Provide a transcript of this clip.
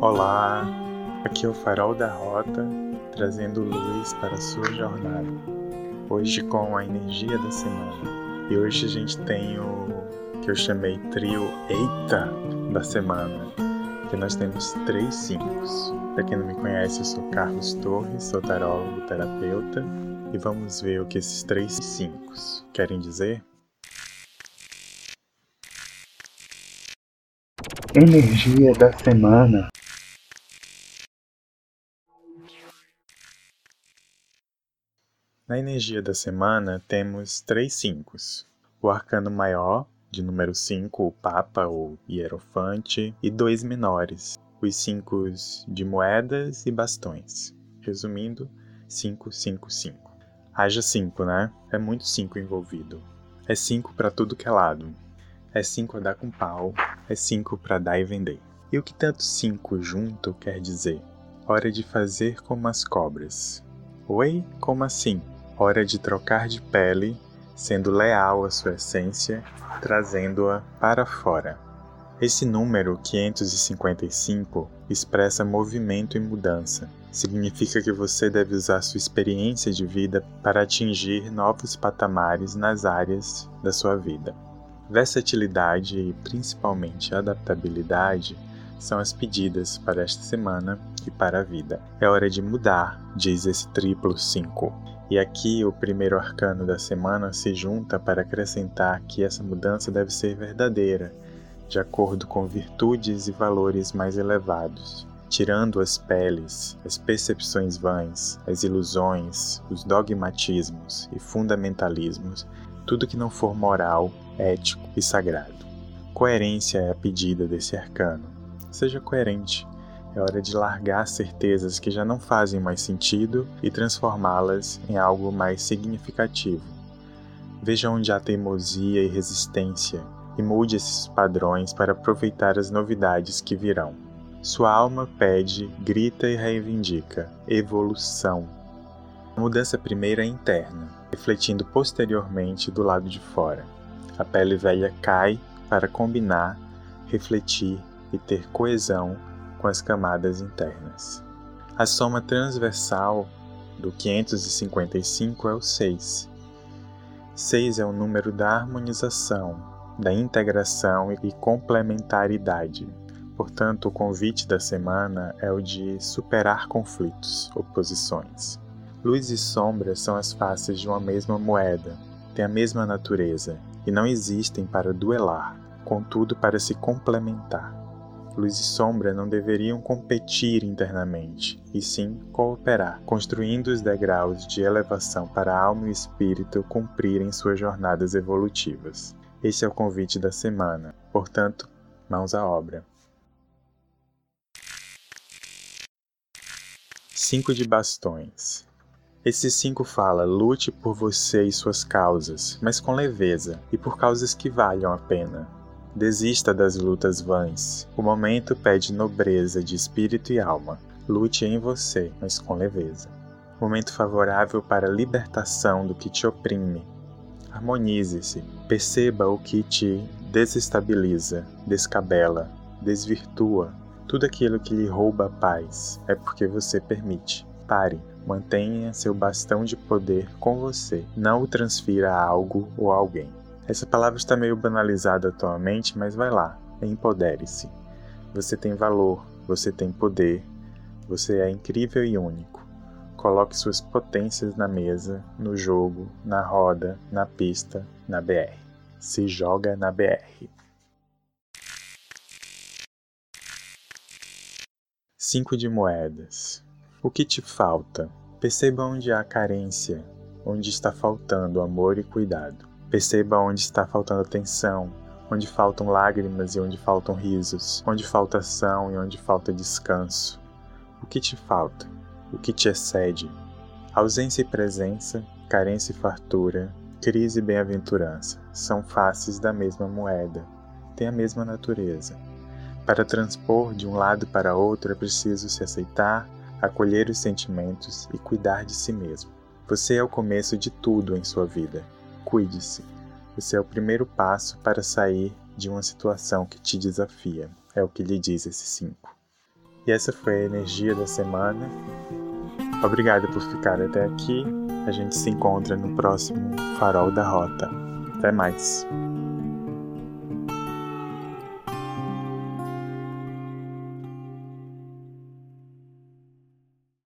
Olá, aqui é o Farol da Rota, trazendo luz para a sua jornada. Hoje com a energia da semana. E hoje a gente tem o que eu chamei trio Eita da semana, que nós temos três cinco. Para quem não me conhece, eu sou Carlos Torres, sou tarólogo terapeuta, e vamos ver o que esses três cinco querem dizer. Energia da semana. Na energia da semana temos três cincos. O arcano maior, de número 5, o Papa ou Hierofante, e dois menores, os cinco de moedas e bastões. Resumindo, 5, 5, 5. Haja 5, né? É muito 5 envolvido. É 5 para tudo que é lado. É 5 a dar com pau, é 5 para dar e vender. E o que tanto 5 junto quer dizer? Hora de fazer como as cobras. Oi? Como assim? Hora de trocar de pele, sendo leal à sua essência, trazendo-a para fora. Esse número 555 expressa movimento e mudança. Significa que você deve usar sua experiência de vida para atingir novos patamares nas áreas da sua vida. Versatilidade e principalmente adaptabilidade são as pedidas para esta semana e para a vida. É hora de mudar, diz esse triplo 5. E aqui o primeiro arcano da semana se junta para acrescentar que essa mudança deve ser verdadeira, de acordo com virtudes e valores mais elevados, tirando as peles, as percepções vãs, as ilusões, os dogmatismos e fundamentalismos, tudo que não for moral, ético e sagrado. Coerência é a pedida desse arcano. Seja coerente é hora de largar certezas que já não fazem mais sentido e transformá-las em algo mais significativo. Veja onde há teimosia e resistência e mude esses padrões para aproveitar as novidades que virão. Sua alma pede, grita e reivindica evolução. A mudança primeira é interna, refletindo posteriormente do lado de fora. A pele velha cai para combinar, refletir e ter coesão com as camadas internas. A soma transversal do 555 é o 6. 6 é o número da harmonização, da integração e complementaridade. Portanto, o convite da semana é o de superar conflitos, oposições. Luz e sombra são as faces de uma mesma moeda, têm a mesma natureza e não existem para duelar, contudo para se complementar luz e sombra não deveriam competir internamente, e sim cooperar, construindo os degraus de elevação para a alma e espírito cumprirem suas jornadas evolutivas. Esse é o convite da semana, portanto, mãos à obra. Cinco de bastões. Esse cinco fala: lute por você e suas causas, mas com leveza e por causas que valham a pena. Desista das lutas vãs. O momento pede nobreza de espírito e alma. Lute em você, mas com leveza. Momento favorável para a libertação do que te oprime. Harmonize-se. Perceba o que te desestabiliza, descabela, desvirtua. Tudo aquilo que lhe rouba a paz é porque você permite. Pare. Mantenha seu bastão de poder com você. Não o transfira a algo ou alguém. Essa palavra está meio banalizada atualmente, mas vai lá, empodere-se. Você tem valor, você tem poder, você é incrível e único. Coloque suas potências na mesa, no jogo, na roda, na pista, na BR. Se joga na BR. 5 de moedas. O que te falta? Perceba onde há carência, onde está faltando amor e cuidado. Perceba onde está faltando atenção, onde faltam lágrimas e onde faltam risos, onde falta ação e onde falta descanso. O que te falta? O que te excede? Ausência e presença, carência e fartura, crise e bem-aventurança são faces da mesma moeda, têm a mesma natureza. Para transpor de um lado para outro é preciso se aceitar, acolher os sentimentos e cuidar de si mesmo. Você é o começo de tudo em sua vida Cuide-se. Esse é o primeiro passo para sair de uma situação que te desafia. É o que lhe diz esse 5. E essa foi a energia da semana. Obrigado por ficar até aqui. A gente se encontra no próximo Farol da Rota. Até mais.